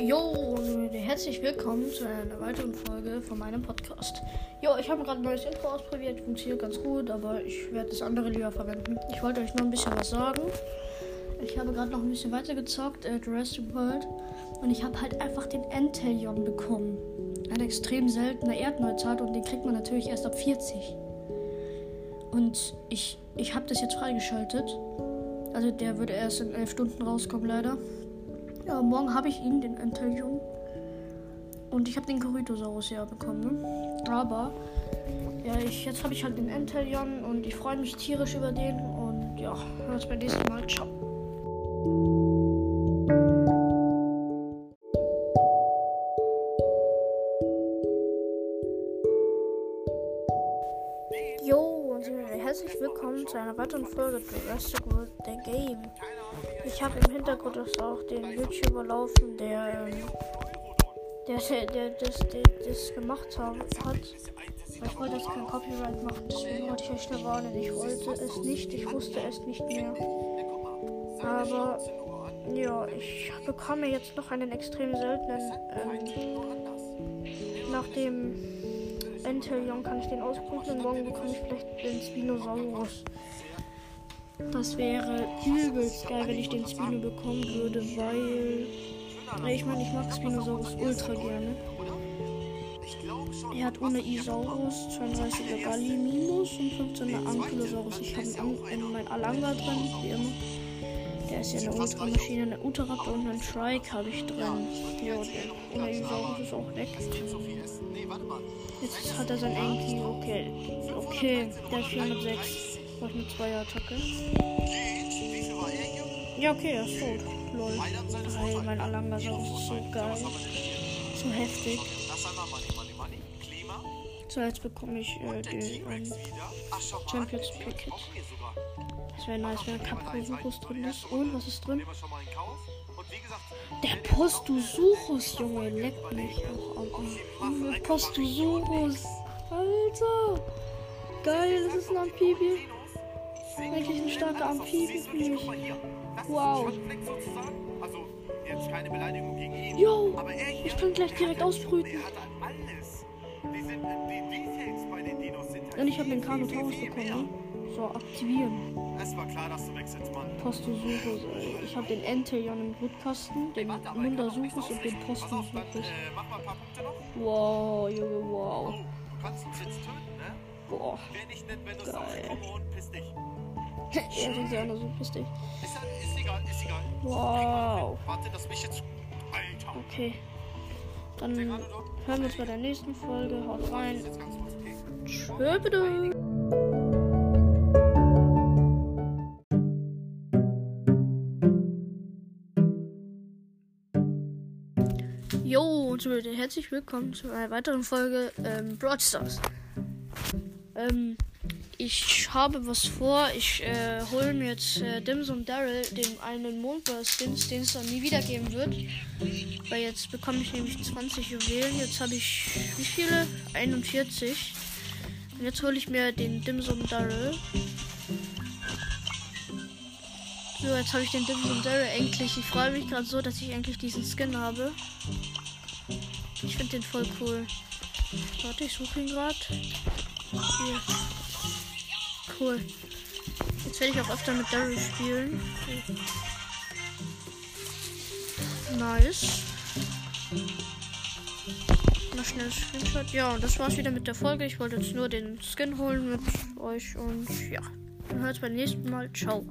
Jo, herzlich willkommen zu einer weiteren Folge von meinem Podcast. Jo, ich habe gerade ein neues Intro ausprobiert, funktioniert ganz gut, aber ich werde das andere lieber verwenden. Ich wollte euch noch ein bisschen was sagen. Ich habe gerade noch ein bisschen weiter gezockt, äh, Jurassic World, und ich habe halt einfach den Entelion bekommen. Ein extrem seltener Erdneuzart und den kriegt man natürlich erst ab 40. Und ich, ich habe das jetzt freigeschaltet. Also der würde erst in 11 Stunden rauskommen, leider. Ja, morgen habe ich ihn, den Entelion. Und ich habe den Corritosaurus ja bekommen. Ne? Aber ja, ich, jetzt habe ich halt den Entelion und ich freue mich tierisch über den. Und ja, hören uns beim nächsten Mal. Ciao. Jo und herzlich willkommen zu einer weiteren Folge Jurassic World The Game. Ich habe im Hintergrund auch den YouTuber laufen, der, ähm, der, der, der, das, der das gemacht hat. Ich wollte jetzt kein Copyright machen, deswegen wollte ich euch schnell warnen. Ich wollte es nicht, ich wusste es nicht mehr. Aber ja, ich bekomme jetzt noch einen extrem seltenen. Ähm, nach dem Entelion kann ich den ausprobieren morgen bekomme ich vielleicht den Spinosaurus. Das wäre übelst geil, wenn ich den Spino bekommen würde, weil. Ich meine, ich mag Spinosaurus ultra gerne. Er hat ohne Isaurus 32er Gallimimus und 15er Ankylosaurus. Ich habe in mein Alanga drin, wie immer. Der ist ja eine Ultramaschine, eine Uteraptor und einen Trike habe ich drin. Ja, der ohne Isaurus ist auch weg. Jetzt hat er sein Enki. Okay. Okay, der hat 406. Brauche eine Zweier-Attacke. Ja, okay, er ist tot. Lol. Geil, mein Alangasaurus ist so geil. So heftig. So, jetzt bekomme ich äh, den ähm, Champions Packet. Das wäre nice, wenn ein Capricorus drin ist. Und was ist drin? Der Postusurus, Junge, leckt mich auch am Postusurus. Alter. Geil, das ist ein Amphibie. Eigentlich ein starker Amphibie für mich. Wow. Jo, ich kann gleich direkt ausbrüten. Ich habe den Carnotaurus bekommen. Ne? So, aktivieren. Es war klar, dass du wechselst, Mann. Postosuchus. Ich habe den Entelion im Brutkasten, den Mundasurus und den Postosuchus. Äh, mach mal ein paar Punkte noch. Wow, Junge, wow. Oh, kannst uns jetzt töten, ne? Boah. Wäre nicht nett, wenn du Geil. und piss dich. er sind ja so piss dich. Ist, ist egal, ist egal. Wow. Warte, das mich jetzt. Alter. Okay. Dann hören wir uns bei der nächsten Folge. Haut rein. Tschö, bitte. Jo und so weiter. Herzlich willkommen zu einer weiteren Folge ähm, Broadstars. Ähm, ich habe was vor. Ich äh, hole mir jetzt äh, Dims und Daryl, dem einen Mondburst-Skins, den es dann nie wieder geben wird. Weil jetzt bekomme ich nämlich 20 Juwelen. Jetzt habe ich wie viele? 41. Und jetzt hole ich mir den Dimsum Daryl. So, jetzt habe ich den Dimsum Daryl endlich. Ich freue mich gerade so, dass ich endlich diesen Skin habe. Ich finde den voll cool. Warte, ich suche ihn gerade. Hier. Cool. Jetzt werde ich auch öfter mit Daryl spielen. Nice. Mal schnell Screenshot. Ja, und das war's wieder mit der Folge. Ich wollte jetzt nur den Skin holen mit euch und ja. Dann hört beim nächsten Mal. Ciao.